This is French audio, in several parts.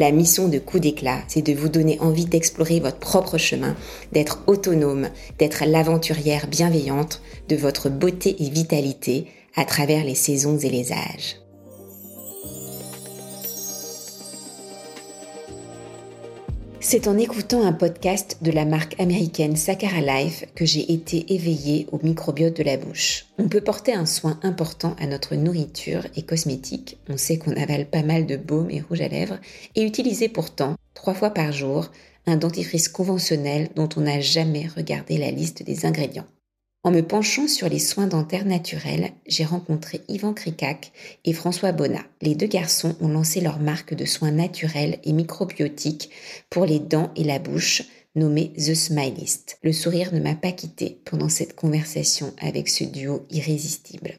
La mission de Coup d'éclat, c'est de vous donner envie d'explorer votre propre chemin, d'être autonome, d'être l'aventurière bienveillante de votre beauté et vitalité à travers les saisons et les âges. C'est en écoutant un podcast de la marque américaine Sakara Life que j'ai été éveillée au microbiote de la bouche. On peut porter un soin important à notre nourriture et cosmétiques. On sait qu'on avale pas mal de baume et rouge à lèvres et utiliser pourtant, trois fois par jour, un dentifrice conventionnel dont on n'a jamais regardé la liste des ingrédients. En me penchant sur les soins dentaires naturels, j'ai rencontré Yvan Cricac et François Bonnat. Les deux garçons ont lancé leur marque de soins naturels et microbiotiques pour les dents et la bouche, nommée The Smilist. Le sourire ne m'a pas quitté pendant cette conversation avec ce duo irrésistible.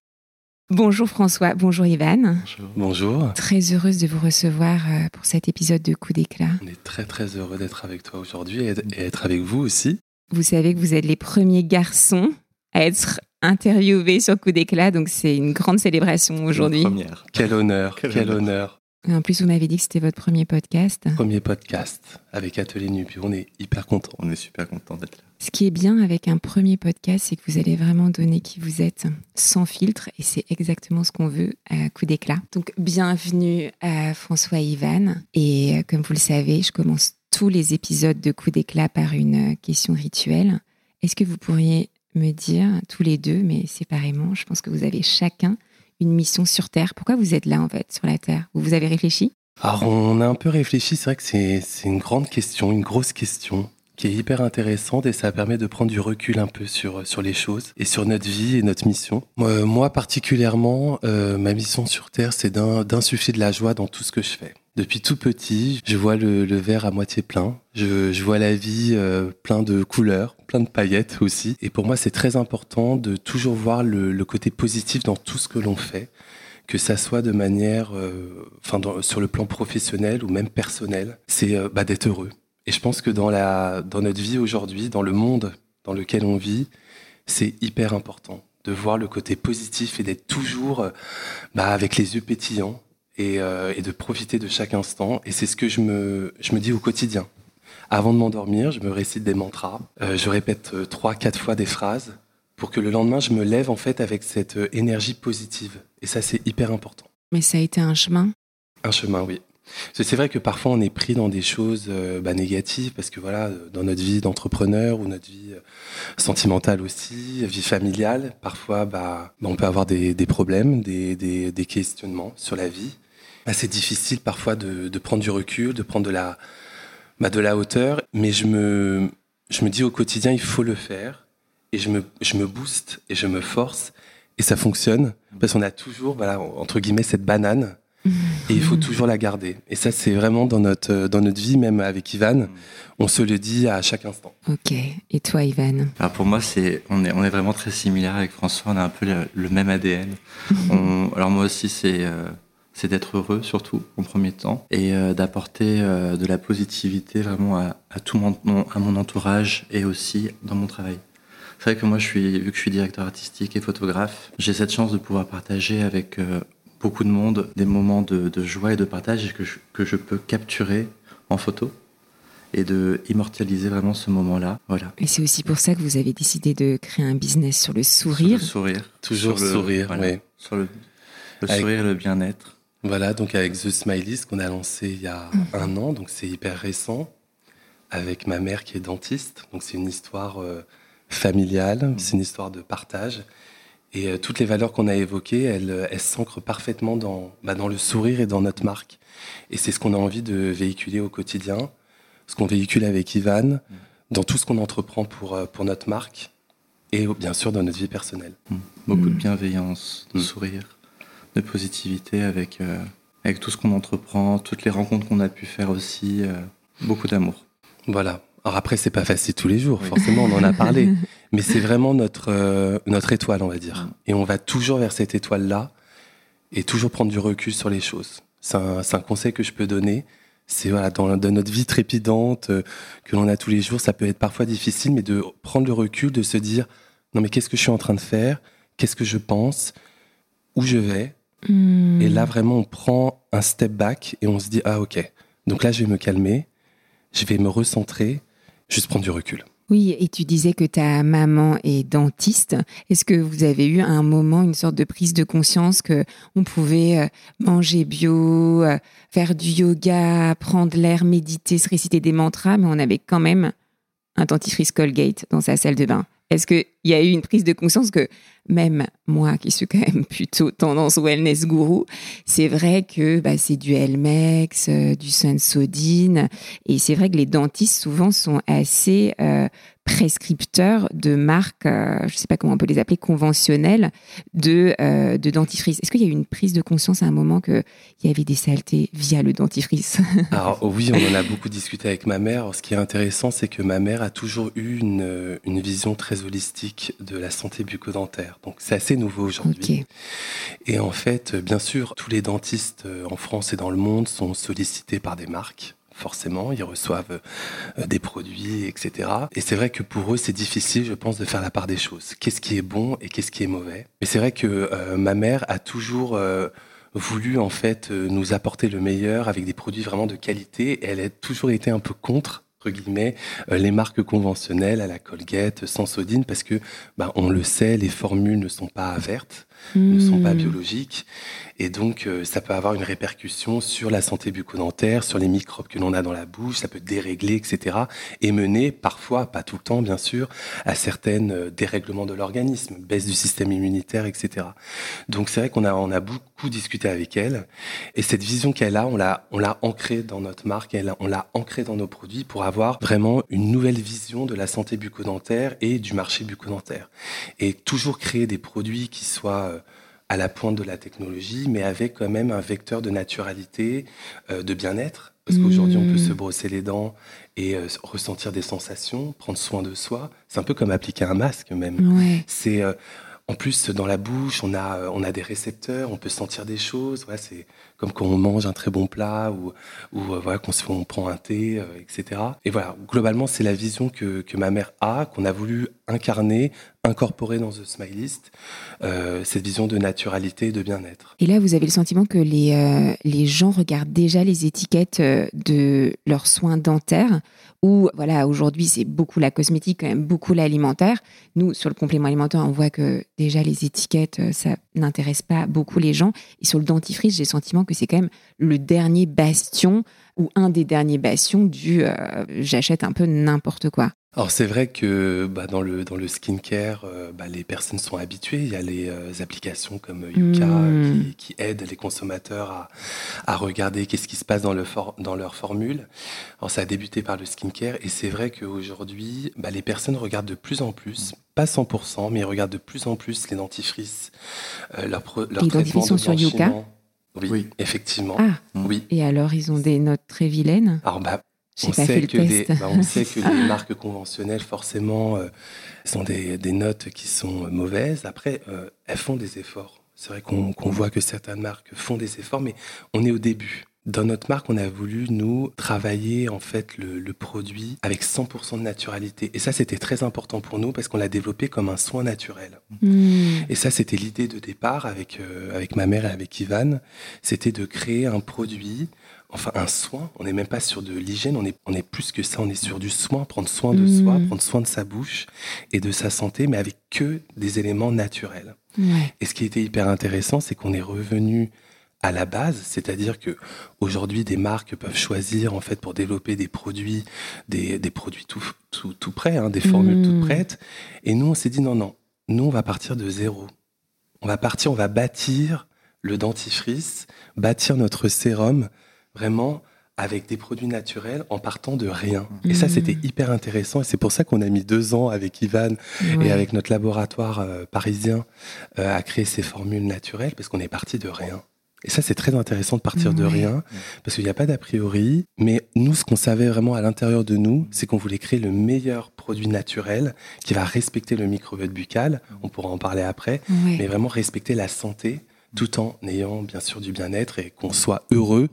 Bonjour François, bonjour Yvan. Bonjour. Très heureuse de vous recevoir euh, pour cet épisode de Coup d'éclat. On est très très heureux d'être avec toi aujourd'hui et être avec vous aussi. Vous savez que vous êtes les premiers garçons à être interviewé sur Coup d'éclat, donc c'est une grande célébration aujourd'hui. Quel honneur, quel, honneur. En plus, vous m'avez dit que c'était votre premier podcast. Premier podcast avec Atelier Nubi. On est hyper content. On est super content d'être là. Ce qui est bien avec un premier podcast, c'est que vous allez vraiment donner qui vous êtes sans filtre et c'est exactement ce qu'on veut à coup d'éclat. Donc, bienvenue à François et Ivan. Et euh, comme vous le savez, je commence tous les épisodes de coup d'éclat par une question rituelle. Est-ce que vous pourriez me dire tous les deux, mais séparément, je pense que vous avez chacun une mission sur Terre. Pourquoi vous êtes là en fait sur la Terre? Vous vous avez réfléchi? Alors on a un peu réfléchi, c'est vrai que c'est une grande question, une grosse question qui est hyper intéressante et ça permet de prendre du recul un peu sur, sur les choses et sur notre vie et notre mission. Moi, particulièrement, euh, ma mission sur Terre, c'est d'insuffler de la joie dans tout ce que je fais. Depuis tout petit, je vois le, verre à moitié plein. Je, vois la vie euh, plein de couleurs, plein de paillettes aussi. Et pour moi, c'est très important de toujours voir le, côté positif dans tout ce que l'on fait, que ça soit de manière, euh, enfin, sur le plan professionnel ou même personnel. C'est euh, bah, d'être heureux. Et je pense que dans la, dans notre vie aujourd'hui, dans le monde dans lequel on vit, c'est hyper important de voir le côté positif et d'être toujours bah, avec les yeux pétillants euh, et, de profiter de chaque instant. Et c'est ce que je me, je me dis au quotidien. Avant de m'endormir, je me récite des mantras. Euh, je répète euh, trois, quatre fois des phrases pour que le lendemain, je me lève en fait avec cette énergie positive. Et ça, c'est hyper important. Mais ça a été un chemin? Un chemin, oui. C'est vrai que parfois on est pris dans des choses bah, négatives parce que voilà, dans notre vie d'entrepreneur ou notre vie sentimentale aussi, vie familiale, parfois bah, on peut avoir des, problèmes, des, questionnements sur la vie. C'est difficile parfois de, prendre du recul, de prendre de la, bah, hauteur, mais je me, dis au quotidien, il faut le faire, et je me, je me booste et je me force, et ça fonctionne, parce qu'on a toujours, voilà, entre guillemets, cette banane, et il faut toujours la garder. Et ça, c'est vraiment dans notre, dans notre vie, même avec Ivan, on se le dit à chaque instant. Ok. Et toi, Ivan alors Pour moi, c'est, on, est, on est vraiment très similaire avec François, on a un peu le, même ADN. alors moi aussi, c'est... Euh, c'est d'être heureux surtout en premier temps et euh, d'apporter euh, de la positivité vraiment à, tout mon, à mon entourage et aussi dans mon travail. C'est vrai que moi, je suis, vu que je suis directeur artistique et photographe, j'ai cette chance de pouvoir partager avec euh, beaucoup de monde des moments de, joie et de partage que je, que je peux capturer en photo et de immortaliser vraiment ce moment-là. Voilà. Et c'est aussi pour ça que vous avez décidé de créer un business sur le sourire. Sur le sourire. Toujours sourire, oui. Sur le, le sourire et le bien-être. Voilà, donc avec The Smiley, qu'on a lancé il y a mm. un an, donc c'est hyper récent, avec ma mère qui est dentiste. Donc c'est une histoire euh, familiale, mm. c'est une histoire de partage. Et euh, toutes les valeurs qu'on a évoquées, elles, euh, elles s'ancrent parfaitement dans, bah, dans le sourire et dans notre marque. Et c'est ce qu'on a envie de véhiculer au quotidien, ce qu'on véhicule avec Ivan, mm. dans tout ce qu'on entreprend pour, pour notre marque et bien sûr dans notre vie personnelle. Beaucoup de bienveillance, de sourire de positivité avec, euh, avec tout ce qu'on entreprend, toutes les rencontres qu'on a pu faire aussi, euh, beaucoup d'amour. Voilà, Alors après, c'est pas facile tous les jours, forcément, on en a parlé. mais c'est vraiment notre, euh, notre étoile, on va dire. Mm. Et on va toujours vers cette étoile-là et toujours prendre du recul sur les choses. C'est un, un, conseil que je peux donner. C'est voilà, dans, dans, notre vie trépidante euh, que l'on a tous les jours, ça peut être parfois difficile, mais de prendre le recul, de se dire non mais qu'est-ce que je suis en train de faire, qu'est-ce que je pense, où je vais? Mm. Et là vraiment, on prend un step back et on se dit ah ok, donc là je vais me calmer, je vais me recentrer, juste prendre du recul. Oui, et tu disais que ta maman est dentiste. Est-ce que vous avez eu un moment une sorte de prise de conscience que on pouvait euh, manger bio, euh, faire du yoga, prendre l'air, méditer, se réciter des mantras, mais on avait quand même un dentifrice Colgate dans sa salle de bain? Est-ce qu'il y a eu une prise de conscience que même moi qui suis quand même plutôt tendance wellness gourou, c'est vrai que bah, c'est du Elmex, euh, du Sensodine, et c'est vrai que les dentistes souvent sont assez euh, prescripteurs de marques, euh, je ne sais pas comment on peut les appeler, conventionnelles de, de dentifrice. Est-ce qu'il y a eu une prise de conscience à un moment qu'il y avait des saletés via le dentifrice? Alors oui, on en a beaucoup discuté avec ma mère. ce qui est intéressant, c'est que ma mère a toujours eu une, une vision très holistique de la santé bucco-dentaire. Donc c'est assez nouveau aujourd'hui. Et en fait, bien sûr, tous les dentistes euh, en France et dans le monde sont sollicités par des marques forcément, ils reçoivent euh, des produits, etc. Et c'est vrai que pour eux, c'est difficile, je pense, de faire la part des choses. Qu'est-ce qui est bon et qu'est-ce qui est mauvais? Mais c'est vrai que euh, ma mère a toujours voulu, en fait, nous apporter le meilleur avec des produits vraiment de qualité. Et elle a toujours été un peu contre guillemets, euh, les marques conventionnelles à la Colgate, Sensodine, parce que, bah, on le sait, les formules ne sont pas vertes, ne sont pas hmm. biologiques. Et donc, euh, ça peut avoir une répercussion sur la santé bucco-dentaire, sur les microbes que l'on a dans la bouche, ça peut dérégler, etc. Et mener parfois, pas tout le temps bien sûr, à certaines euh, dérèglements de l'organisme, baisse du système immunitaire, etc. Donc c'est vrai qu'on a, on a beaucoup discuté avec elle. Et cette vision qu'elle a, on l'a, on l'a ancrée dans notre marque, elle, on l'a ancrée dans nos produits pour avoir vraiment une nouvelle vision de la santé bucco-dentaire et du marché bucco-dentaire. Et toujours créer des produits qui soient euh, à la pointe de la technologie, mais avec quand même un vecteur de naturalité, euh, de bien-être. Parce qu'aujourd'hui, on peut se mmh. brosser les dents et euh, ressentir des sensations, prendre soin de soi. C'est un peu comme appliquer un masque même. C'est euh, en plus dans la bouche, on a on a des récepteurs, on peut sentir des choses. Ouais, c'est comme quand on mange un très bon plat ou, ou voilà, quand on prend un thé, etc. Et voilà, globalement, c'est la vision que, que ma mère a, qu'on a voulu incarner incorporer dans The Smilist euh, cette vision de naturalité et de bien-être. Et là, vous avez le sentiment que les, euh, les gens regardent déjà les étiquettes euh, de leurs soins dentaires, ou voilà, aujourd'hui, c'est beaucoup la cosmétique, quand même beaucoup l'alimentaire. Nous, sur le complément alimentaire, on voit que déjà les étiquettes, ça n'intéresse pas beaucoup les gens. Et sur le dentifrice, j'ai le sentiment que c'est quand même le dernier bastion ou un des derniers bastions du j'achète un peu n'importe quoi. Alors c'est vrai que bah, dans le dans le skincare, euh, bah, les personnes sont habituées. Il y a les euh, applications comme Yuka hmm. qui, aident les consommateurs à, à regarder qu'est-ce qui se passe dans, le dans leur formule. Alors ça a débuté par le skincare et c'est vrai qu'aujourd'hui, bah, les personnes regardent de plus en plus, pas 100%, mais ils regardent de plus en plus les dentifrices, euh, leur, leur les dentifrices sont sur Yuka oui, effectivement. Ah, oui. Et alors, ils ont des notes très vilaines? Alors, bah, on sait, que les, bah, on sait que les marques conventionnelles, forcément, euh, sont des, des, notes qui sont mauvaises. Après, euh, elles font des efforts. C'est vrai qu'on voit que certaines marques font des efforts, mais on est au début. Dans notre marque, on a voulu, nous, travailler en fait le, le produit avec 100% de naturalité. Et ça, c'était très important pour nous parce qu'on l'a développé comme un soin naturel. Hmm. Et ça, c'était l'idée de départ avec, euh, avec ma mère et avec Ivan. C'était de créer un produit enfin un soin. On n'est même pas sur de l'hygiène, on est, on est plus que ça, on est sur du soin, prendre soin de soi, mmh. prendre soin de sa bouche et de sa santé, mais avec que des éléments naturels. Et ce qui était hyper intéressant, c'est qu'on est revenu à la base, c'est-à-dire que aujourd'hui des marques peuvent choisir en fait pour développer des produits, des, des produits tout, tout, tout prêts, hein, des formules toutes mmh. prêtes. Et nous, on s'est dit non, non, nous on va partir de zéro. On va partir, on va bâtir le dentifrice, bâtir notre sérum vraiment avec des produits naturels en partant de rien. Et ça, c'était mmh. hyper intéressant. Et c'est pour ça qu'on a mis deux ans avec Ivan et avec notre laboratoire euh, parisien euh, à créer ces formules naturelles, parce qu'on est parti de rien. Et ça, c'est très intéressant de partir de rien, parce qu'il n'y a pas d'a priori. Mais nous, ce qu'on savait vraiment à l'intérieur de nous, c'est qu'on voulait créer le meilleur produit naturel qui va respecter le microbiote buccal. On pourra en parler après, mais vraiment respecter la santé tout en ayant bien sûr du bien-être et qu'on soit heureux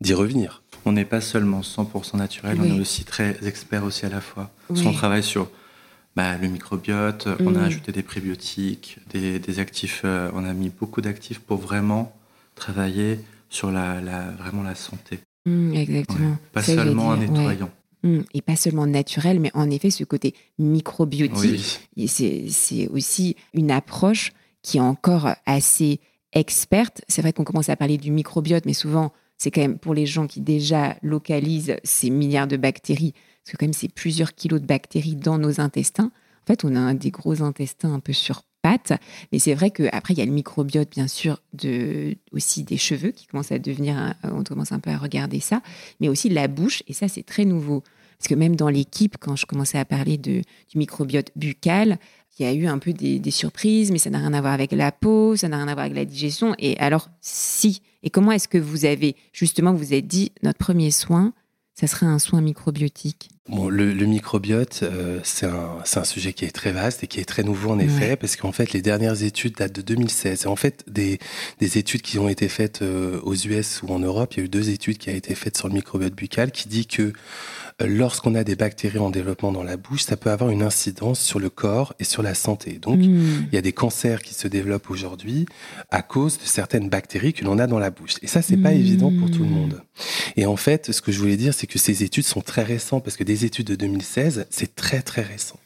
d'y revenir. On n'est pas seulement 100% naturel, on est aussi très expert aussi à la fois. Parce qu'on travaille sur bah, le microbiote, on a mm. ajouté des prébiotiques, des, actifs, euh, on a mis beaucoup d'actifs pour vraiment travailler sur la, vraiment la santé. Mm, exactement. Pas seulement un nettoyant. Mm, et pas seulement naturel, mais en effet, ce côté microbiotique, c'est aussi une approche qui est encore assez experte. C'est vrai qu'on commence à parler du microbiote, mais souvent, c'est quand même pour les gens qui déjà localisent ces milliards de bactéries, parce que quand même, c'est plusieurs kilos de bactéries dans nos intestins. En fait, on a un des gros intestins un peu sur mais c'est vrai qu'après, il y a le microbiote, bien sûr, de, aussi des cheveux qui commencent à devenir, on commence un peu à regarder ça, mais aussi la bouche, et ça, c'est très nouveau. Parce que même dans l'équipe, quand je commençais à parler de, du microbiote buccal, il y a eu un peu des, surprises, mais ça n'a rien à voir avec la peau, ça n'a rien à voir avec la digestion. Et alors, si. Et comment est-ce que vous avez, justement, vous avez dit, notre premier soin, ça serait un soin microbiotique? Bon, le, microbiote, euh, c'est un, un, sujet qui est très vaste et qui est très nouveau en effet, parce qu'en fait, les dernières études datent de 2016. en fait, des, des études qui ont été faites euh, aux US ou en Europe, il y a eu deux études qui ont été faites sur le microbiote buccal qui dit que lorsqu'on a des bactéries en développement dans la bouche, ça peut avoir une incidence sur le corps et sur la santé. Donc, hmm. il y a des cancers qui se développent aujourd'hui à cause de certaines bactéries que l'on a dans la bouche. Et ça, c'est pas hmm. évident pour tout le monde. Et en fait, ce que je voulais dire, c'est que ces études sont très récentes parce que des études de 2016, c'est très très récent.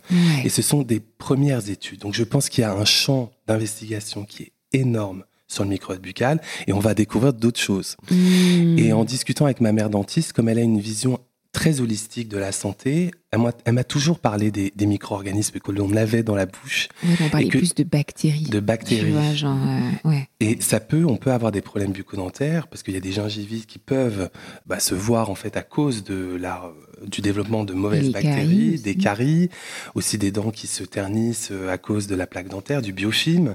Et ce sont des premières études. Donc, je pense qu'il y a un champ d'investigation qui est énorme sur le microbiote buccal et on va découvrir d'autres choses. Hmm. Et en discutant avec ma mère dentiste, comme elle a une vision très holistique de la santé. Elle m'a toujours parlé des, micro-organismes que l'on avait dans la bouche. on parlait plus de bactéries. De bactéries. Euh, et ça peut, on peut avoir des problèmes bucco-dentaires parce qu'il y a des gingivites qui peuvent bah, se voir en fait à cause de la, du développement de mauvaises bactéries, des caries, aussi des dents qui se ternissent euh, à cause de la plaque dentaire, du biofilm.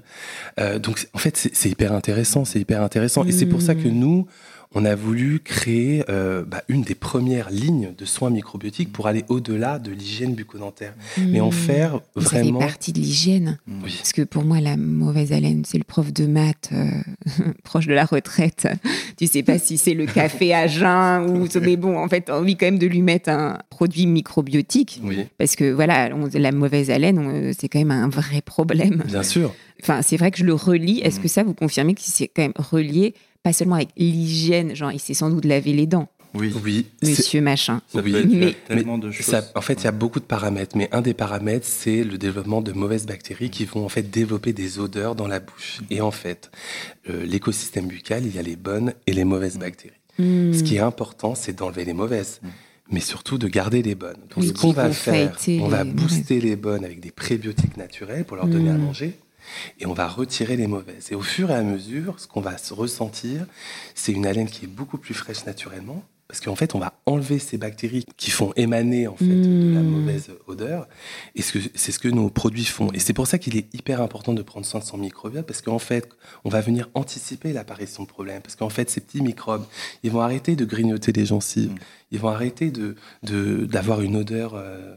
Euh, donc en fait, c'est hyper intéressant, c'est hyper intéressant. Et c'est pour ça que mmh. nous, on a voulu créer euh, bah, une des premières lignes de soins microbiotiques pour aller au-delà de l'hygiène bucco-dentaire, mais en mmh. faire vraiment. Ça fait partie de l'hygiène. Parce que pour moi, la mauvaise haleine, c'est le prof de maths euh, proche de la retraite. tu sais pas si c'est le café à jeun ou. Mais bon, en fait, on envie quand même de lui mettre un produit microbiotique. Parce que voilà, la mauvaise haleine, c'est quand même un vrai problème. Bien sûr. Enfin, c'est vrai que je le relis. Est-ce mmh. que ça, vous confirmez que c'est quand même relié pas seulement avec l'hygiène, genre il s'est sans doute lavé les dents. Oui, oui. Monsieur machin. Ça mais, tellement de choses. en fait, il y a beaucoup de paramètres, mais un des paramètres, c'est le développement de mauvaises bactéries qui vont en fait développer des odeurs dans la bouche. Et en fait, euh, l'écosystème buccal, il y a les bonnes et les mauvaises bactéries. Hmm. Ce qui est important, c'est d'enlever les mauvaises mais surtout de garder les bonnes. Donc, ce qu'on va faire, on va booster les bonnes avec des prébiotiques naturels pour leur donner à hmm. manger et on va retirer les mauvaises. Et au fur et à mesure, ce qu'on va se ressentir, c'est une haleine qui est beaucoup plus fraîche naturellement, parce qu'en fait, on va enlever ces bactéries qui font émaner en fait de la mmh. mauvaise odeur, et c'est ce que nos produits font. Et c'est pour ça qu'il est hyper important de prendre soin de son microbiote, parce qu'en fait, on va venir anticiper l'apparition de problèmes, parce qu'en fait, ces petits microbes, ils vont arrêter de grignoter les gencives, mmh. ils vont arrêter de d'avoir une odeur euh,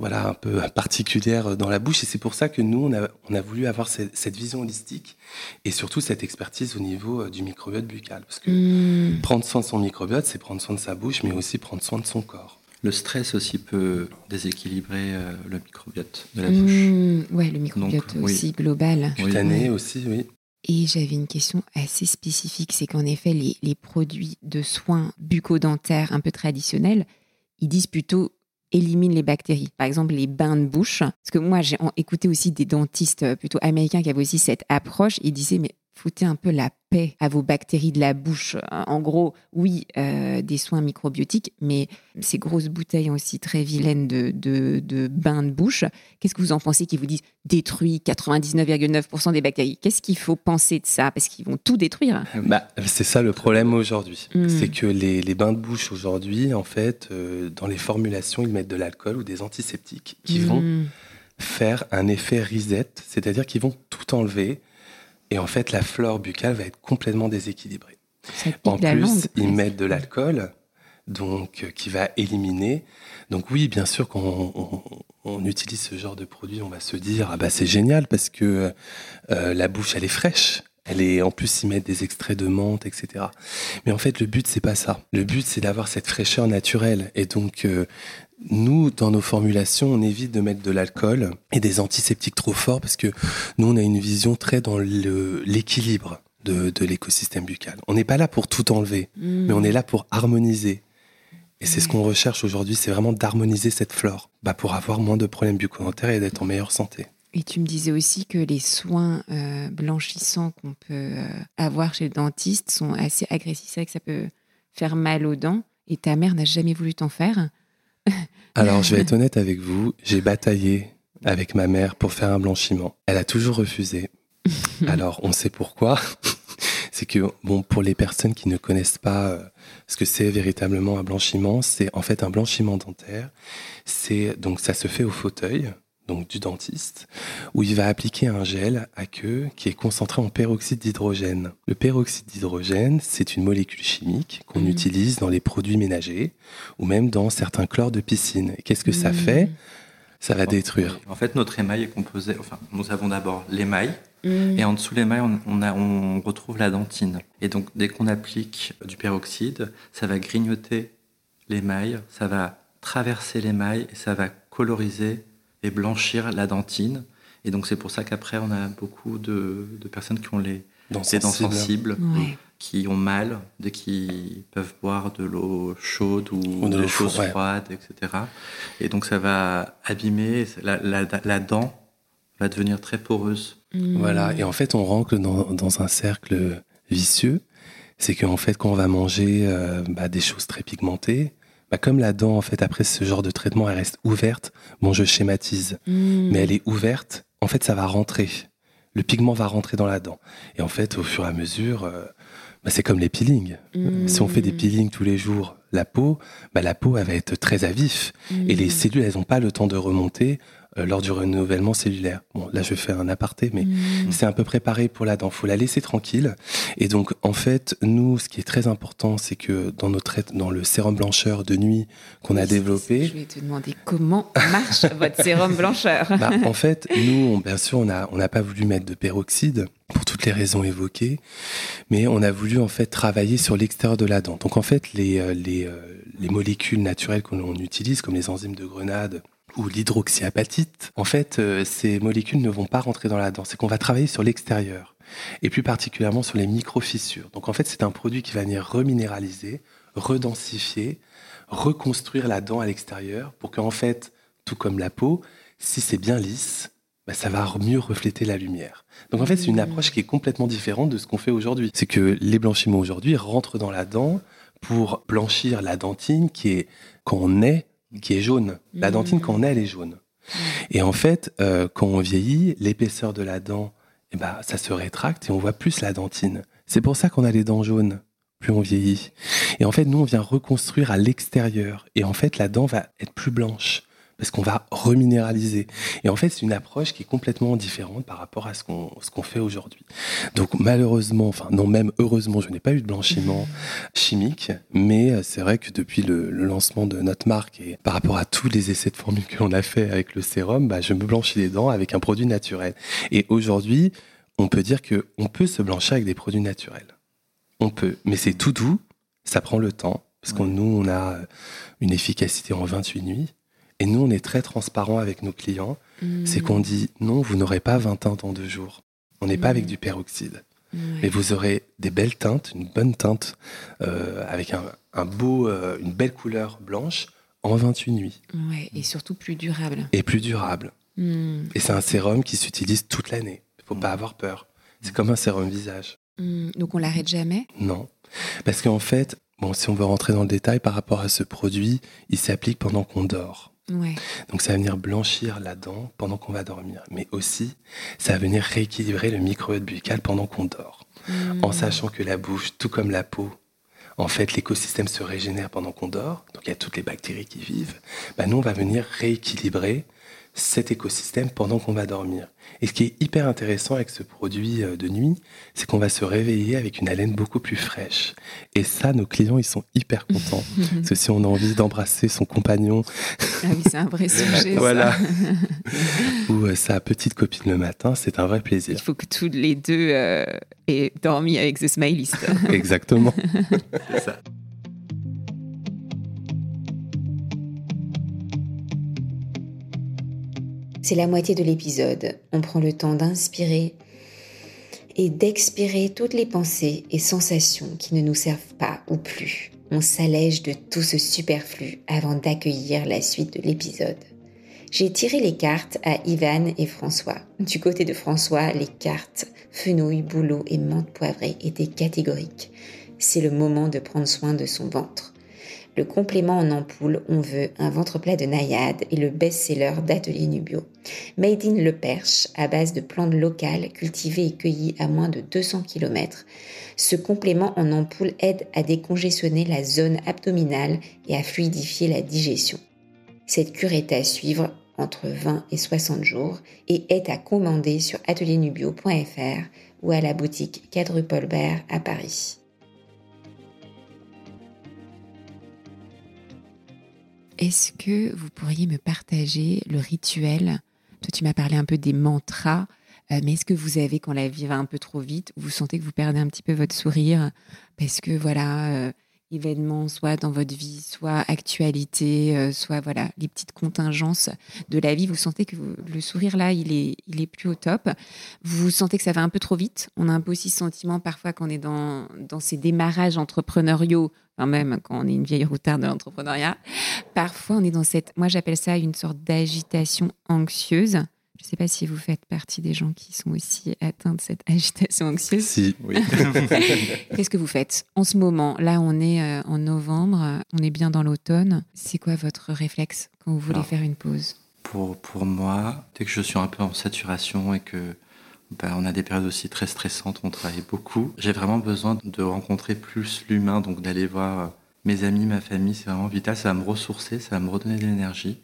voilà, un peu particulière dans la bouche. Et c'est pour ça que nous, on a, on a voulu avoir cette, vision holistique et surtout cette expertise au niveau euh, du microbiote buccal. Parce que hmm. prendre soin de son microbiote, c'est prendre soin de sa bouche, mais aussi prendre soin de son corps. Le stress aussi peut déséquilibrer euh, le microbiote de la bouche. Hmm, ouais, le microbiote aussi global. Cutané aussi, oui. Et j'avais une question assez spécifique, c'est qu'en effet, les, les produits de soins bucco-dentaires un peu traditionnels, ils disent plutôt élimine les bactéries. Par exemple, les bains de bouche. Parce que moi, j'ai écouté aussi des dentistes euh, plutôt américains qui avaient aussi cette approche. Ils disaient, mais foutez un peu la paix à vos bactéries de la bouche. En gros, oui, euh, des soins microbiotiques, mais ces grosses bouteilles aussi très vilaines de, de, bains de bouche, qu'est-ce que vous en pensez qui vous disent détruit 99,9% des bactéries? Qu'est-ce qu'il faut penser de ça? Parce qu'ils vont tout détruire. Bah, c'est ça le problème aujourd'hui. Hmm. C'est que les, bains de bouche aujourd'hui, en fait, euh, dans les formulations, ils mettent de l'alcool ou des antiseptiques qui hmm. vont faire un effet reset, c'est-à-dire qu'ils vont tout enlever et en fait, la flore buccale va être complètement déséquilibrée. En plus, ils mettent de l'alcool, donc euh, qui va éliminer. Donc oui, bien sûr, quand on, utilise ce genre de produit, on va se dire ah bah c'est génial parce que euh, la bouche elle est fraîche. Elle est en plus ils mettent des extraits de menthe, etc. Mais en fait, le but c'est pas ça. Le but c'est d'avoir cette fraîcheur naturelle. Et donc euh, nous, dans nos formulations, on évite de mettre de l'alcool et des antiseptiques trop forts parce que nous, on a une vision très dans l'équilibre de, l'écosystème buccal. On n'est pas là pour tout enlever, mmh. mais on est là pour harmoniser. Et c'est ce qu'on recherche aujourd'hui, c'est vraiment d'harmoniser cette flore bah, pour avoir moins de problèmes bucco et d'être en meilleure santé. Et tu me disais aussi que les soins euh, blanchissants qu'on peut euh, avoir chez le dentiste sont assez agressifs. C'est vrai que ça peut faire mal aux dents. Et ta mère n'a jamais voulu t'en faire. Alors, je vais être honnête avec vous, j'ai bataillé avec ma mère pour faire un blanchiment. Elle a toujours refusé. Alors, on sait pourquoi. c'est que, bon, pour les personnes qui ne connaissent pas euh, ce que c'est véritablement un blanchiment, c'est en fait un blanchiment dentaire. C'est donc ça se fait au fauteuil donc du dentiste, où il va appliquer un gel à queue qui est concentré en peroxyde d'hydrogène. Le peroxyde d'hydrogène, c'est une molécule chimique qu'on mmh. utilise dans les produits ménagers ou même dans certains chlores de piscine. Qu'est-ce que ça mmh. fait? Ça va détruire. En fait, notre émail est composé, enfin, nous avons d'abord l'émail, mmh. et en dessous de l'émail, on, on retrouve la dentine. Et donc, dès qu'on applique du peroxyde, ça va grignoter l'émail, ça va traverser l'émail et ça va coloriser et blanchir la dentine. Et donc c'est pour ça qu'après on a beaucoup de, personnes qui ont les dents sensibles, qui ont mal, dès qu'ils peuvent boire de l'eau chaude ou, de l'eau froide, etc. Et donc ça va abîmer, la, dent va devenir très poreuse. Mmh. Voilà, et en fait on rentre dans, un cercle vicieux. C'est qu'en fait quand on va manger euh, bah, des choses très pigmentées, bah, comme la dent, en fait, après ce genre de traitement, elle reste ouverte. Bon, je schématise, hmm. mais elle est ouverte. En fait, ça va rentrer. Le pigment va rentrer dans la dent. Et en fait, au fur et à mesure, euh, bah, c'est comme les peelings. Hmm. Si on fait des peelings tous les jours, la peau, bah, la peau, elle va être très à vif. Et les hmm. cellules, elles n'ont pas le temps de remonter euh, lors du renouvellement cellulaire. Bon, là, je fais un aparté, mais mmh. c'est un peu préparé pour la dent. Faut la laisser tranquille. Et donc, en fait, nous, ce qui est très important, c'est que dans notre dans le sérum blancheur de nuit qu'on a développé. Je vais te demander comment marche votre sérum blancheur. Bah, en fait, nous, bien sûr, on n'a on n'a pas voulu mettre de peroxyde pour toutes les raisons évoquées, mais on a voulu en fait travailler sur l'extérieur de la dent. Donc en fait, les, euh, les, euh, les molécules naturelles qu'on utilise, comme les enzymes de grenade, ou l'hydroxyapatite, en fait, euh, ces molécules ne vont pas rentrer dans la dent. C'est qu'on va travailler sur l'extérieur et plus particulièrement sur les microfissures. Donc en fait, c'est un produit qui va venir reminéraliser, redensifier, reconstruire la dent à l'extérieur pour qu'en fait, tout comme la peau, si c'est bien lisse, bah, ça va mieux refléter la lumière. Donc en fait, c'est une approche qui est complètement différente de ce qu'on fait aujourd'hui. C'est que les blanchiments aujourd'hui rentrent dans la dent pour blanchir la dentine qui est, quand on est, qui est jaune. La mmh. dentine, quand on est, elle est jaune. Mmh. Et en fait, euh, quand on vieillit, l'épaisseur de la dent, eh ben, ça se rétracte et on voit plus la dentine. C'est pour ça qu'on a les dents jaunes, plus on vieillit. Et en fait, nous, on vient reconstruire à l'extérieur. Et en fait, la dent va être plus blanche parce qu'on va reminéraliser. Et en fait, c'est une approche qui est complètement différente par rapport à ce qu'on ce qu'on fait aujourd'hui. Donc malheureusement, enfin non même heureusement, je n'ai pas eu de blanchiment chimique, mais euh, c'est vrai que depuis le, lancement de notre marque et par rapport à tous les essais de formule que l'on a fait avec le sérum, bah, je me blanchis les dents avec un produit naturel. Et aujourd'hui, on peut dire que on peut se blanchir avec des produits naturels. On peut, mais c'est tout doux, ça prend le temps parce que nous, on a une efficacité en 28 nuits. Et nous, on est très transparent avec nos clients. Mm. C'est qu'on dit non, vous n'aurez pas 20 teintes en deux jours. On n'est pas avec du peroxyde. Mais vous aurez des belles teintes, une bonne teinte, euh, avec un, beau, euh, une belle couleur blanche en 28 nuits. Ouais, et surtout plus durable. Et plus durable. Mm. Et c'est un sérum qui s'utilise toute l'année. Il faut pas avoir peur. C'est comme un sérum visage. Mm. Donc on l'arrête jamais? Non. Parce qu'en fait, bon, si on veut rentrer dans le détail par rapport à ce produit, il s'applique pendant qu'on dort. Donc ça va venir blanchir la dent pendant qu'on va dormir. Mais aussi, ça va venir rééquilibrer le microbiote buccal pendant qu'on dort. Hmm. En sachant que la bouche, tout comme la peau, en fait, l'écosystème se régénère pendant qu'on dort. Donc il y a toutes les bactéries qui vivent. Bah, nous, on va venir rééquilibrer cet écosystème pendant qu'on va dormir. Et ce qui est hyper intéressant avec ce produit euh, de nuit, c'est qu'on va se réveiller avec une haleine beaucoup plus fraîche. Et ça, nos clients, ils sont hyper contents. parce que si on a envie d'embrasser son compagnon. Ah oui, c'est un vrai sujet. voilà. Ou euh, sa petite copine le matin, c'est un vrai plaisir. Il faut que tous les deux euh, aient dormi avec ce smiley. Exactement. c'est ça. C'est la moitié de l'épisode. On prend le temps d'inspirer et d'expirer toutes les pensées et sensations qui ne nous servent pas ou plus. On s'allège de tout ce superflu avant d'accueillir la suite de l'épisode. J'ai tiré les cartes à Ivan et François. Du côté de François, les cartes fenouil, boulot et menthe poivrée étaient catégoriques. C'est le moment de prendre soin de son ventre. Le complément en ampoule, on veut un ventre plat de naïade et le best-seller d'Atelier Nubio. Made in Le Perche, à base de plantes locales cultivées et cueillies à moins de 200 km. Ce complément en ampoule aide à décongestionner la zone abdominale et à fluidifier la digestion. Cette cure est à suivre entre 20 et 60 jours et est à commander sur atelierNubio.fr ou à la boutique Quadruple à Paris. Est-ce que vous pourriez me partager le rituel? Toi, tu m'as parlé un peu des mantras, euh, mais est-ce que vous avez, quand la vie va un peu trop vite, vous sentez que vous perdez un petit peu votre sourire? Parce que voilà, euh, événements, soit dans votre vie, soit actualité, euh, soit voilà les petites contingences de la vie, vous sentez que le sourire là, il est, il est plus au top. Vous sentez que ça va un peu trop vite. On a un peu aussi ce sentiment parfois qu'on est dans, dans ces démarrages entrepreneuriaux, enfin même quand on est une vieille routarde de l'entrepreneuriat. Parfois, on est dans cette, moi j'appelle ça une sorte d'agitation anxieuse. Je ne sais pas si vous faites partie des gens qui sont aussi atteints de cette agitation anxieuse. Si, oui. Qu'est-ce que vous faites en ce moment? Là, on est euh, en novembre, on est bien dans l'automne. C'est quoi votre réflexe quand vous voulez faire une pause? pour, pour moi, dès que je suis un peu en saturation et que ben, on a des périodes aussi très stressantes, on travaille beaucoup, j'ai vraiment besoin de rencontrer plus l'humain, donc d'aller voir euh, mes amis, ma famille, c'est vraiment vital, ça va me ressourcer, ça va me redonner de l'énergie.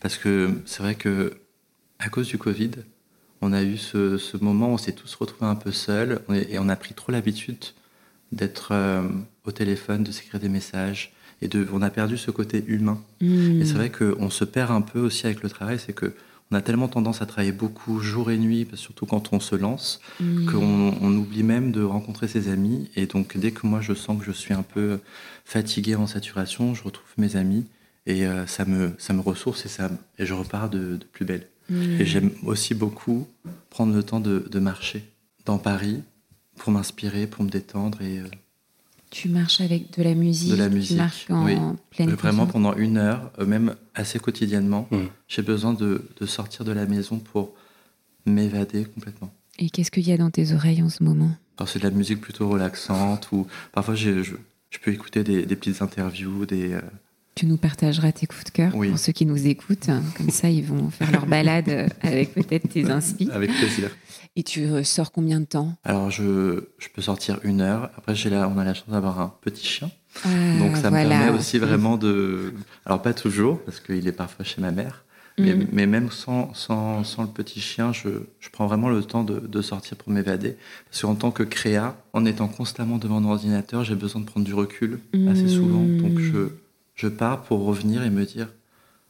Parce que c'est vrai que à cause du Covid, on a eu ce, moment où on s'est tous retrouvés un peu seuls et on a pris trop l'habitude d'être euh, au téléphone, de s'écrire des messages. Et de, on a perdu ce côté humain. Hmm. Et c'est vrai qu'on se perd un peu aussi avec le travail, c'est que on a tellement tendance à travailler beaucoup jour et nuit, surtout quand on se lance, hmm. qu'on on oublie même de rencontrer ses amis. Et donc dès que moi je sens que je suis un peu fatigué en saturation, je retrouve mes amis et euh, ça, me, ça me ressource et, ça, et je repars de plus belle. Mm. Et j'aime aussi beaucoup prendre le temps de, marcher dans Paris pour m'inspirer, pour me détendre. Et, euh, tu marches avec de la musique De la musique. Tu marches en oui. pleine Vraiment pendant une heure, euh, même assez quotidiennement. Mm. J'ai besoin de, sortir de la maison pour m'évader complètement. Et qu'est-ce qu'il y a dans tes oreilles en ce moment? C'est de la musique plutôt relaxante ou parfois je, je, peux écouter des, petites interviews, des, euh, tu nous partageras tes coups de cœur pour ceux qui nous écoutent. Comme ça, ils vont faire leur balade avec peut-être tes inspi. Avec plaisir. Et tu sors combien de temps? Alors, je, je, peux sortir une heure. Après, là, on a la chance d'avoir un petit chien. Ah, Donc, ça me permet aussi vraiment de. Alors, pas toujours, parce qu'il est parfois chez ma mère. Mais, mm. mais, même sans, sans, sans, le petit chien, je, je, prends vraiment le temps de, de sortir pour m'évader. Parce qu'en tant que créa, en étant constamment devant mon ordinateur, j'ai besoin de prendre du recul assez souvent. Donc, je je pars pour revenir et me dire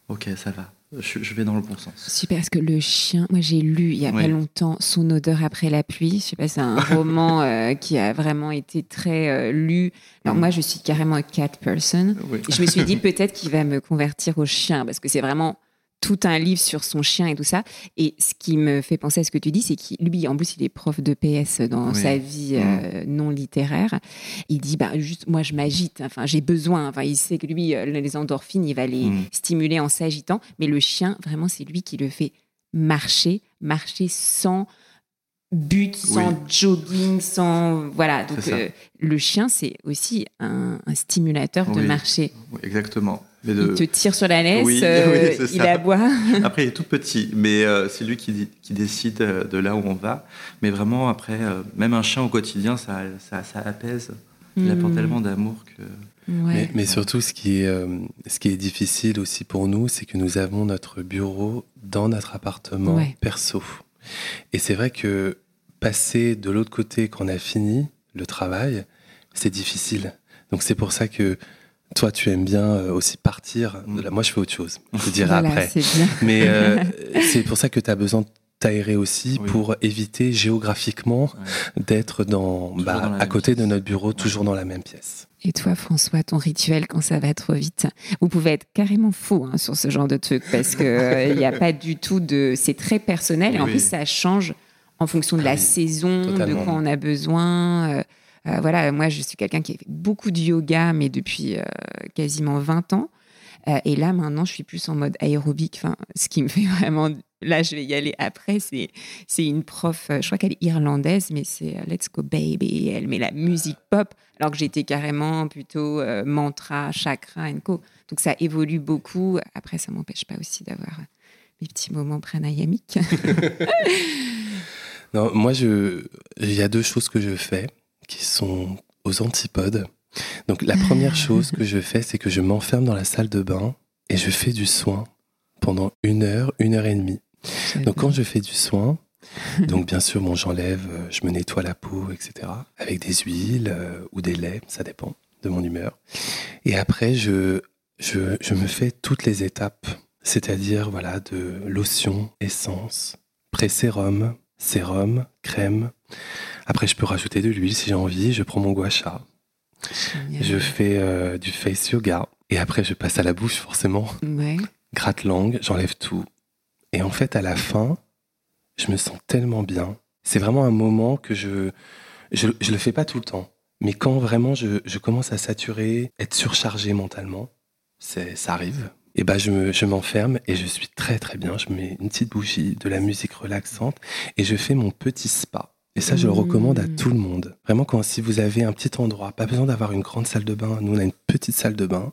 ok ça va je, vais dans le bon sens. Super, parce que le chien, moi j'ai lu il y a pas longtemps Son odeur après la pluie. Je sais pas, c'est un roman euh, qui a vraiment été très euh, lu. Alors mm. moi je suis carrément cat person. je me suis dit peut-être qu'il va me convertir au chien parce que c'est vraiment tout un livre sur son chien et tout ça. Et ce qui me fait penser à ce que tu dis, c'est qu'il, lui, en plus, il est prof de PS dans sa vie mm. euh, non littéraire. Il dit, bah, juste, moi, je m'agite. Enfin, j'ai besoin. Enfin, il sait que lui, euh, les endorphines, il va les mm. stimuler en s'agitant. Mais le chien, vraiment, c'est lui qui le fait marcher, marcher sans but, sans jogging, sans voilà. Donc euh, le chien, c'est aussi un, stimulateur de marcher. Exactement. Il te tire sur la laisse, euh, il aboie. après, il est tout petit, mais euh, c'est lui qui, qui, décide de là où on va. Mais vraiment, après, même un chien au quotidien, ça, ça, ça apaise. Il apporte hmm. tellement d'amour que. Mais, mais, surtout, ce qui, est, ce qui est difficile aussi pour nous, c'est que nous avons notre bureau dans notre appartement perso. Et c'est vrai que passer de l'autre côté quand on a fini le travail, c'est difficile. Donc c'est pour ça que toi, tu aimes bien euh, aussi partir. Mm. Moi, je fais autre chose. Je te dirai après. Mais euh, c'est pour ça que tu as besoin de t'aérer aussi pour éviter géographiquement d'être dans, bah, à côté de notre bureau, toujours dans la même pièce. Et toi, François, ton rituel quand ça va trop vite? Vous pouvez être carrément faux hein, sur ce genre de truc parce que euh, il n'y a pas du tout de. C'est très personnel et en plus ça change en fonction de la ah saison, de quoi on a besoin. Euh, voilà, moi, je suis quelqu'un qui a fait beaucoup de yoga, mais depuis euh, quasiment 20 ans. Euh, et là, maintenant, je suis plus en mode aérobique. Enfin, ce qui me fait vraiment. Là, je vais y aller après. C'est, c'est une prof, je crois qu'elle est irlandaise, mais c'est Let's Go Baby. Elle met la musique pop, alors que j'étais carrément plutôt mantra, chakra, et co. Donc, ça évolue beaucoup. Après, ça m'empêche pas aussi d'avoir mes petits moments pranayamiques. non, moi, je... il y a deux choses que je fais qui sont aux antipodes. Donc la première chose que je fais, c'est que je m'enferme dans la salle de bain et je fais du soin pendant une heure, une heure et demie. Donc quand je fais du soin, donc bien sûr, bon, j'enlève, euh, je me nettoie la peau, etc. Avec des huiles euh, ou des laits, ça dépend de mon humeur. Et après, je, je, je me fais toutes les étapes, c'est-à-dire voilà de lotion, essence, pré-sérum, sérum, crème, après, je peux rajouter de l'huile si j'ai envie. Je prends mon gua sha. Je fais euh, du face yoga. Et après, je passe à la bouche, forcément. Gratte langue, j'enlève tout. Et en fait, à la fin, je me sens tellement bien. C'est vraiment un moment que je, je, le fais pas tout le temps. Mais quand vraiment je, je commence à saturer, être surchargé mentalement, c'est, ça arrive. Et je, je m'enferme et je suis très très bien. Je mets une petite bougie, de la musique relaxante et je fais mon petit spa. Et ça, je le recommande à tout le monde. Vraiment, quand si vous avez un petit endroit, pas besoin d'avoir une grande salle de bain. Nous, on a une petite salle de bain.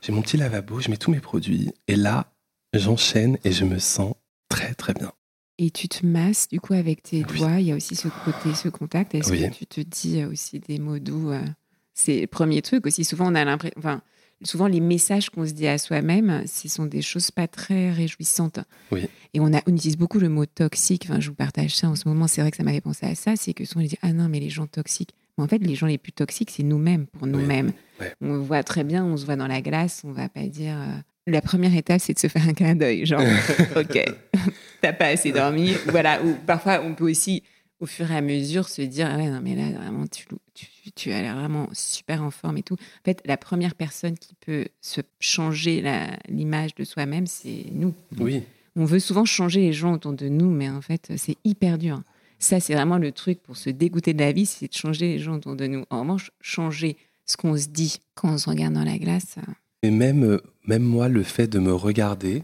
J'ai mon petit lavabo, je mets tous mes produits. Et là, j'enchaîne et je me sens très, très bien. Et tu te masses du coup avec tes doigts. Il y a aussi ce côté, ce contact. Est-ce que tu te dis aussi des mots doux euh, C'est le premier truc aussi? Souvent, on a l'impression. Enfin, souvent les messages qu'on se dit à soi-même, ce sont des choses pas très réjouissantes. Oui. Et on, a, on utilise beaucoup le mot toxique. Enfin, je vous partage ça en ce moment. C'est vrai que ça m'avait pensé à ça. C'est que souvent on dit ah non mais les gens toxiques. Mais en fait, les gens les plus toxiques, c'est nous-mêmes pour nous-mêmes. On voit très bien, on se voit dans la glace. On va pas dire. Euh, la première étape, c'est de se faire un clin d'œil, genre ok, t'as pas assez dormi. Voilà. Ou parfois, on peut aussi au fur et à mesure se dire ah ouais non mais là vraiment tu, tu, as l'air vraiment super en forme et tout. En fait, la première personne qui peut se changer l'image de soi-même, c'est nous. Oui. On veut souvent changer les gens autour de nous, mais en fait, c'est hyper dur. Ça, c'est vraiment le truc pour se dégoûter de la vie, c'est de changer les gens autour de nous. En revanche, changer ce qu'on se dit quand on se regarde dans la glace. Et même, euh, même moi, le fait de me regarder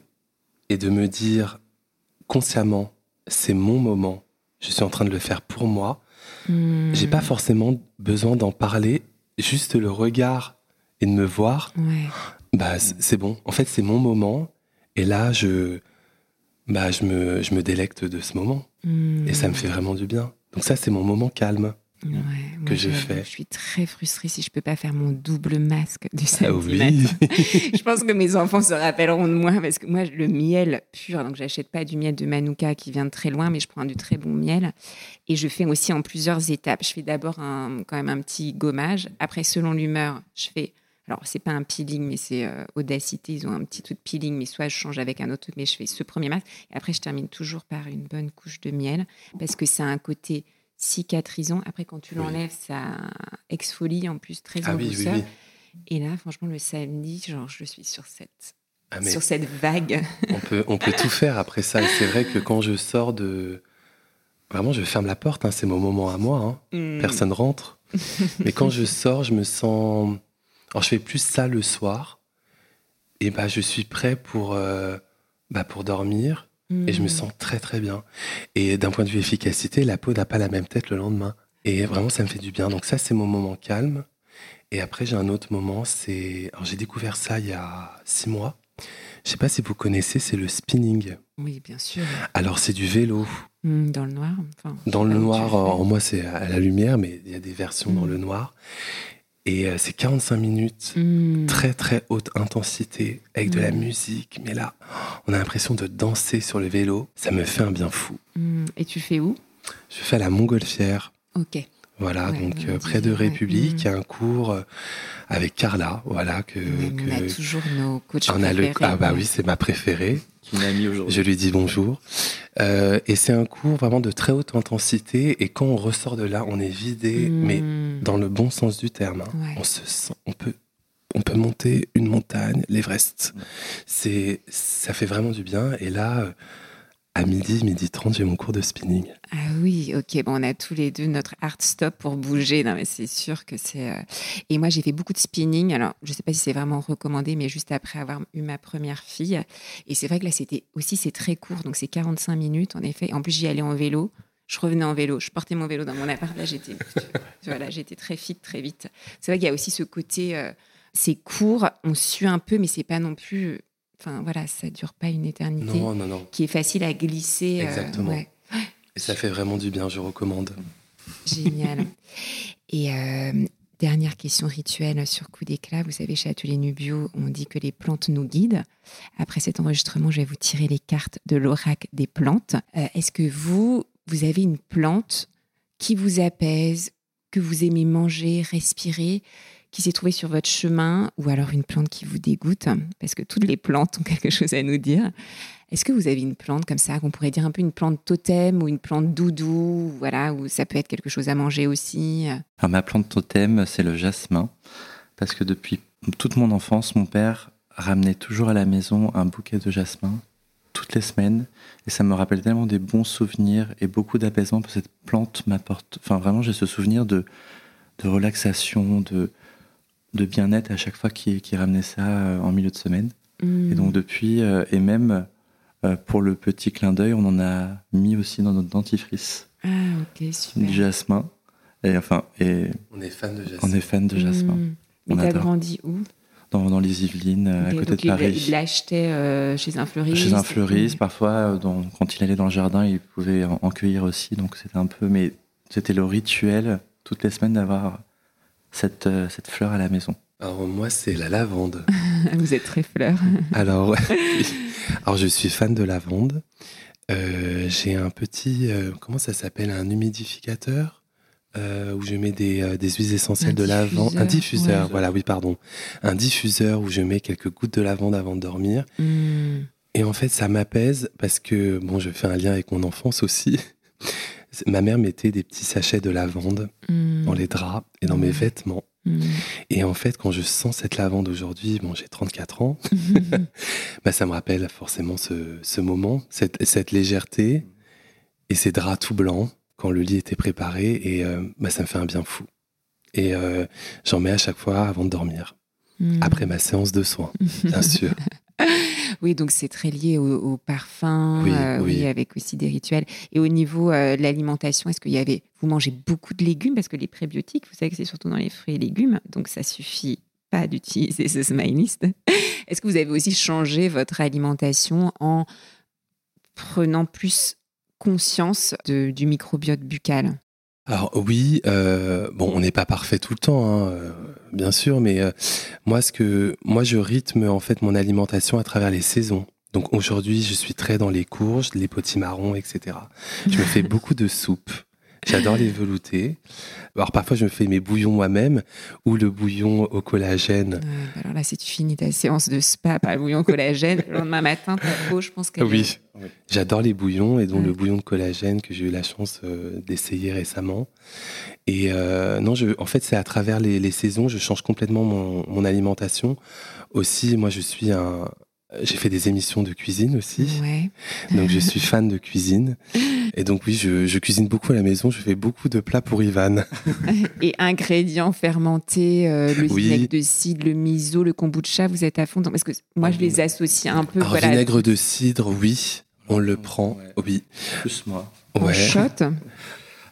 et de me dire consciemment, c'est mon moment, je suis en train de le faire pour moi. Hmm. J'ai pas forcément besoin d'en parler, juste le regard et de me voir. Bah c'est bon. En fait, c'est mon moment et là je bah je me je me délecte de ce moment et ça me fait vraiment du bien. Donc ça c'est mon moment calme que je fais. Je suis très frustrée si je peux pas faire mon double masque du samedi ah je pense que mes enfants se rappelleront de moi parce que moi, le miel pur, donc j'achète pas du miel de Manuka qui vient de très loin, mais je prends du très bon miel. Et je fais aussi en plusieurs étapes. Je fais d'abord un, quand même un petit gommage. Après, selon l'humeur, je fais alors, c'est pas un peeling, mais c'est euh, Audacité. Ils ont un petit truc peeling, mais soit je change avec un autre truc, mais je fais ce premier masque. Et après, je termine toujours par une bonne couche de miel parce que ça a un côté cicatrisant. Après, quand tu l'enlèves, ça exfolie en plus très ah en douceur. Et là, franchement, le samedi, genre, je suis sur cette, ah, sur cette vague. On peut, on peut tout faire après ça. c'est vrai que quand je sors de. Vraiment, je ferme la porte. Hein, c'est mon moment à moi. Hein. Hmm. Personne rentre. Mais quand je sors, je me sens. Alors, je fais plus ça le soir. Et bah, je suis prêt pour, euh, bah, pour dormir. Et je me hmm. sens très très bien. Et d'un point de vue efficacité, la peau n'a pas la même tête le lendemain. Et vraiment, ça me fait du bien. Donc ça, c'est mon moment calme. Et après, j'ai un autre moment, c'est... Alors j'ai découvert ça il y a six mois. Je sais pas si vous connaissez, c'est le spinning. Oui, bien sûr. Alors c'est du vélo. Hmm, dans le noir Dans le noir, en moi c'est à la lumière, mais il y a des versions dans hmm. le noir. Et euh, c'est 45 minutes, Mm. très très haute intensité, avec de la Mm. musique. Mais là, on a l'impression de danser sur le vélo. Ça me fait un bien fou. Mm. Et tu fais où? Je fais à la Montgolfière. Ok. Voilà, Ouais, donc on euh, près de ouais. République, Mm. il y a un cours euh, avec Carla, voilà, que, Ouais, on a que- toujours nos coachs on a le, préférés. ah bah oui, c'est ma préférée. Qui m'a mis aujourd'hui. Je lui dis bonjour. Euh, et c'est un cours vraiment de très haute intensité. Et quand on ressort de là, on est vidé, Mm. mais dans le bon sens du terme. hein. Ouais. On se sent, on peut, on peut monter une montagne, l'Everest. C'est, ça fait vraiment du bien. Et là, euh, à midi, midi 30, j'ai mon cours de spinning. Ah oui, ok. Bon, on a tous les deux notre hard stop pour bouger. Non, mais c'est sûr que c'est. euh, Et moi, j'ai fait beaucoup de spinning. Alors, je ne sais pas si c'est vraiment recommandé, mais juste après avoir eu ma première fille. Et c'est vrai que là, c'était aussi, c'est très court. Donc, c'est 45 minutes, en effet. En plus, j'y allais en vélo. Je revenais en vélo. Je portais mon vélo dans mon appart. Là, j'étais. voilà, j'étais très fit, très vite. C'est vrai qu'il y a aussi ce côté. euh, c'est court, on sue un peu, mais c'est pas non plus. Enfin, voilà, ça dure pas une éternité. Non, non, non. Qui est facile à glisser. euh, Exactement. ouais. Et ça fait vraiment du bien, je recommande. Génial. Et euh, dernière question rituelle sur coup d'éclat. Vous savez, chez Atelier Nubio, on dit que les plantes nous guident. Après cet enregistrement, je vais vous tirer les cartes de l'oracle des plantes. Euh, Est-ce que vous, vous avez une plante qui vous apaise, que vous aimez manger, respirer, qui s'est trouvée sur votre chemin, ou alors une plante qui vous dégoûte Parce que toutes les plantes ont quelque chose à nous dire. Est-ce que vous avez une plante comme ça, qu'on pourrait dire un peu une plante totem ou une plante doudou, voilà, ou ça peut être quelque chose à manger aussi? Alors, ma plante totem, c'est le jasmin. Parce que depuis toute mon enfance, mon père ramenait toujours à la maison un bouquet de jasmin toutes les semaines. Et ça me rappelle tellement des bons souvenirs et beaucoup d'apaisement. Que cette plante m'apporte. Enfin, vraiment, j'ai ce souvenir de, de relaxation, de, de bien-être à chaque fois qu'il qu'il ramenait ça euh, en milieu de semaine. Et donc, depuis, euh, et même euh, pour le petit clin d'œil, on en a mis aussi dans notre dentifrice Ah, ok, super. du jasmin. Et enfin, et On est fan de jasmin. on est fan de jasmin. Mais On t'as grandi où? Dans, dans les Yvelines, à côté donc de Paris. Il il l'achetait euh, chez un fleuriste Chez un fleuriste, parfois, dans- quand il allait dans le jardin, il pouvait en, en cueillir aussi. Donc c'était un peu, mais c'était le rituel toutes les semaines d'avoir cette, euh, cette fleur à la maison. Alors moi, c'est la lavande. Vous êtes très fleur. Alors. Alors, je suis fan de lavande. Euh, j'ai un petit, euh, comment ça s'appelle, un humidificateur euh, où je mets des, euh, des huiles essentielles Un de lavande. Un diffuseur, ouais. voilà, oui, pardon. Un diffuseur où je mets quelques gouttes de lavande avant de dormir. Hmm. Et en fait, ça m'apaise parce que, bon, je fais un lien avec mon enfance aussi. Ma mère mettait des petits sachets de lavande Hmm. dans les draps et dans mes Ouais. vêtements. Hmm. Et en fait, quand je sens cette lavande aujourd'hui, bon, j'ai 34 ans, bah, ça me rappelle forcément ce, ce moment, cette, cette légèreté et ces draps tout blancs quand le lit était préparé et euh, bah, ça me fait un bien fou. Et euh, j'en mets à chaque fois avant de dormir, Hmm. après ma séance de soins, bien sûr. Oui, donc c'est très lié au, au parfum, Oui, euh, oui. avec aussi des rituels. Et au niveau euh, de l'alimentation, est-ce qu'il y avait, vous mangez beaucoup de légumes? Parce que les prébiotiques, vous savez que c'est surtout dans les fruits et légumes, donc ça suffit pas d'utiliser ce smileyist. Est-ce que vous avez aussi changé votre alimentation en prenant plus conscience de- du microbiote buccal? Alors oui, euh, bon, on n'est pas parfait tout le temps, hein, euh, bien sûr, mais euh, moi, ce que moi, je rythme en fait mon alimentation à travers les saisons. Donc aujourd'hui, je suis très dans les courges, les potimarrons, etc. Je me fais beaucoup de soupes. J'adore les velouter. Alors parfois, je me fais mes bouillons moi-même ou le bouillon au collagène. Bah alors là, si tu finis ta séance de spa par le bouillon collagène, le lendemain matin, ta peau, je pense qu'elle Oui, Oui. j'adore les bouillons et donc Ouais. le bouillon de collagène que j'ai eu la chance euh, d'essayer récemment. Et euh, non, je, en fait, c'est à travers les, les saisons, je change complètement mon, mon alimentation. Aussi, moi, je suis un. J'ai fait des émissions de cuisine aussi, Ouais. donc je suis fan de cuisine. Et donc oui, je, je cuisine beaucoup à la maison. Je fais beaucoup de plats pour Ivan. Et ingrédients fermentés, euh, le Oui. vinaigre de cidre, le miso, le kombucha, vous êtes à fond. dans- Parce que moi, je les associe un peu. Alors voilà, vinaigre de cidre, oui, on le prend. Ouais. Oui, Plus moi. en ouais. shot.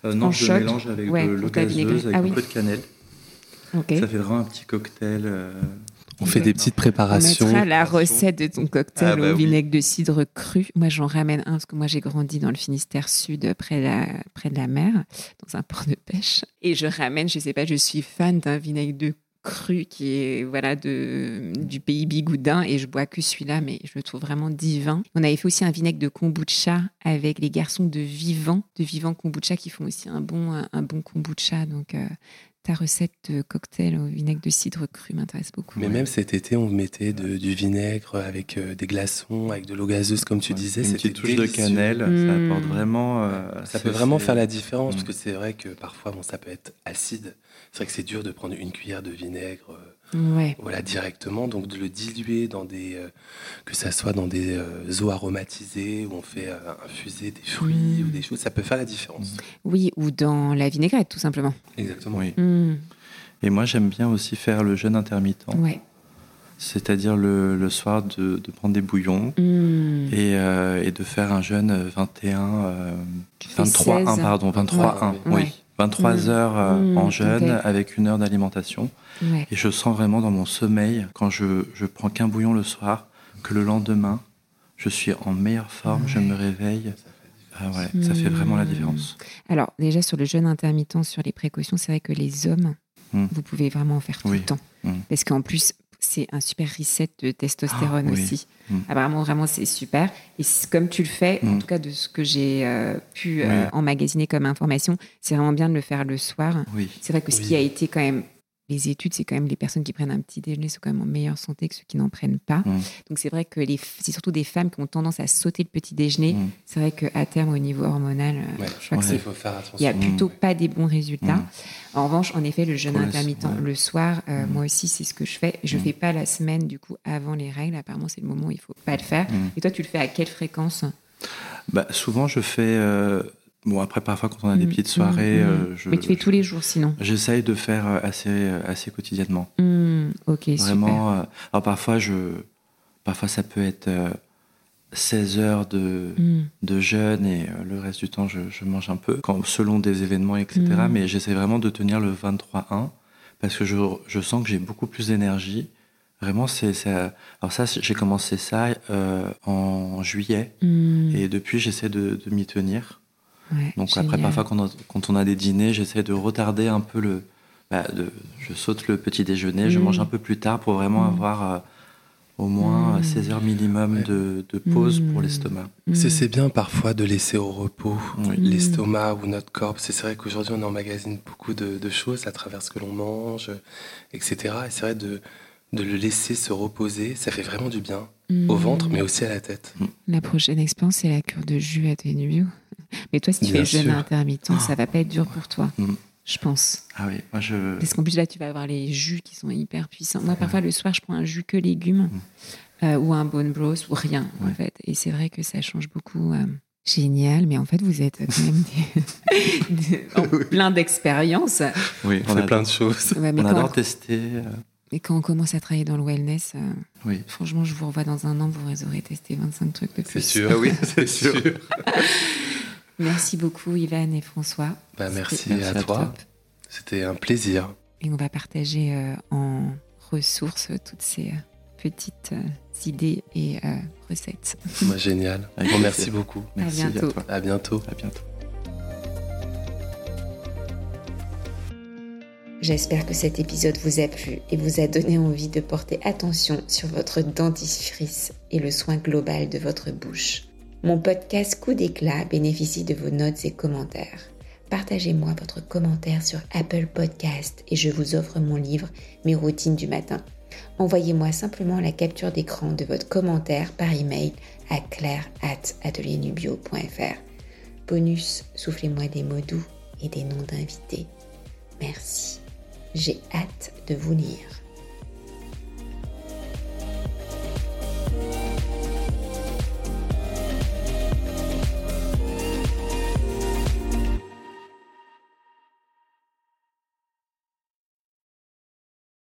Euh, non, En je shot mélange avec Ouais, de l'eau gazeuse, avec Ah un oui. peu de cannelle. Ça fait vraiment un petit cocktail. euh, On fait des petites On préparations. mettra la recette de ton cocktail Ah bah au oui. vinaigre de cidre cru. Moi, j'en ramène un parce que moi, j'ai grandi dans le Finistère Sud, près de, la, près de la mer, dans un port de pêche. Et je ramène, je sais pas, je suis fan d'un vinaigre de, cru qui est voilà de, du pays bigoudin et je bois que celui-là, mais je le trouve vraiment divin. On avait fait aussi un vinaigre de kombucha avec les garçons de Vivant, de Vivant Kombucha qui font aussi un bon, un bon kombucha. Donc euh, ta recette de cocktail au vinaigre de cidre cru m'intéresse beaucoup. Mais même cet été, on mettait du vinaigre avec euh, des glaçons, avec de l'eau gazeuse, comme tu disais. Une petite touche de cannelle, ça mmh. apporte vraiment. Euh, ça peut vraiment faire la différence, mmh. parce que c'est vrai que parfois, bon, ça peut être acide. C'est vrai que c'est dur de prendre une cuillère de vinaigre. Euh, voilà, directement. Donc de le diluer dans des, euh, que ça soit dans des euh, eaux aromatisées où on fait euh, infuser des fruits ou mm. des choses, ça peut faire la différence. Oui, ou dans la vinaigrette tout simplement. Exactement. Oui. Mm. Et moi j'aime bien aussi faire le jeûne intermittent. Ouais. C'est-à-dire le, le, soir de, de, prendre des bouillons mm. et, et, de faire un jeûne 21, 23, 1, pardon, 23, 1, oui. 23 heures en jeûne avec une heure d'alimentation. Et je sens vraiment dans mon sommeil, quand je, je prends qu'un bouillon le soir, que le lendemain, je suis en meilleure forme, je me réveille. Ah ouais, ça fait vraiment la différence. Alors, déjà, sur le jeûne intermittent, sur les précautions, c'est vrai que les hommes, hmm. vous pouvez vraiment en faire tout le temps. Parce qu'en plus, c'est un super reset de testostérone ah, aussi. Hmm. Ah, vraiment, vraiment, c'est super. Et comme tu le fais, en tout cas de ce que j'ai euh, pu euh, emmagasiner comme information, c'est vraiment bien de le faire le soir. C'est vrai que ce qui a été quand même les études, c'est quand même les personnes qui prennent un petit déjeuner sont quand même en meilleure santé que ceux qui n'en prennent pas. Mmh. Donc c'est vrai que c'est surtout des femmes qui ont tendance à sauter le petit déjeuner. Mmh. C'est vrai qu'à terme, au niveau hormonal, euh, je crois qu'il n'y a plutôt pas des bons résultats. Mmh. En revanche, en effet, le jeûne intermittent le soir, euh, moi aussi, c'est ce que je fais. Je ne fais pas la semaine du coup avant les règles. Apparemment, c'est le moment où il faut pas le faire. Et toi, tu le fais à quelle fréquence? Bah, souvent, je fais euh, Bon, après, parfois, quand on a des mm. petites soirées. Mm. Euh, je, Mais tu fais tous les jours sinon J'essaye de faire euh, assez, euh, assez quotidiennement. Mm. ok, Vraiment. Super. alors, parfois, je, parfois, ça peut être 16 heures de, de jeûne et le reste du temps, je, je, mange un peu, quand, selon des événements, etc. Mais j'essaie vraiment de tenir le 23-1 parce que je, je sens que j'ai beaucoup plus d'énergie. Vraiment, c'est ça. Alors ça, j'ai commencé ça en juillet et depuis, j'essaie de, de m'y tenir. Donc après, parfois, quand on, a, des dîners, j'essaie de retarder un peu le... Bah, de, je saute le petit déjeuner, je mm. mange un peu plus tard pour vraiment mm. avoir euh, au moins 16 mm. heures minimum de, pause pour l'estomac. C'est bien parfois de laisser au repos l'estomac ou notre corps. C'est vrai qu'aujourd'hui, on emmagasine beaucoup de, choses à travers ce que l'on mange, etc. Et c'est vrai de, de le laisser se reposer, ça fait vraiment du bien au ventre, mais aussi à la tête. La prochaine expérience, c'est la cure de jus à Ténubio. Mais toi, si tu fais jeûne intermittent, ça ça va pas être dur pour toi. Mm. Je pense. Ah oui, moi je. Parce qu'en plus là, tu vas avoir les jus qui sont hyper puissants. Moi, parfois le soir, je prends un jus que légumes euh, ou un bone broth ou rien en fait. Et c'est vrai que ça change beaucoup. Euh, génial, mais en fait, vous êtes quand même plein d'expériences. Oui, on, a plein de choses. on adore tester. Euh. Et quand on commence à travailler dans le wellness, oui. franchement, je vous revois dans un an, vous aurez testé 25 trucs de plus. C'est sûr, oui, c'est sûr. Merci beaucoup, Ivan et François. Bah, merci, à, toi. C'était un plaisir. Et on va partager euh, en ressources toutes ces euh, petites euh, idées et recettes. Bah, génial. merci beaucoup. Merci à bientôt. À, bientôt. À bientôt. J'espère que cet épisode vous a plu et vous a donné envie de porter attention sur votre dentifrice et le soin global de votre bouche. Mon podcast Coup d'éclat bénéficie de vos notes et commentaires. Partagez-moi votre commentaire sur Apple Podcast et je vous offre mon livre Mes routines du matin. Envoyez-moi simplement la capture d'écran de votre commentaire par email à claire@atelierNubio.fr. Bonus, soufflez-moi des mots doux et des noms d'invités. Merci. J'ai hâte de vous lire.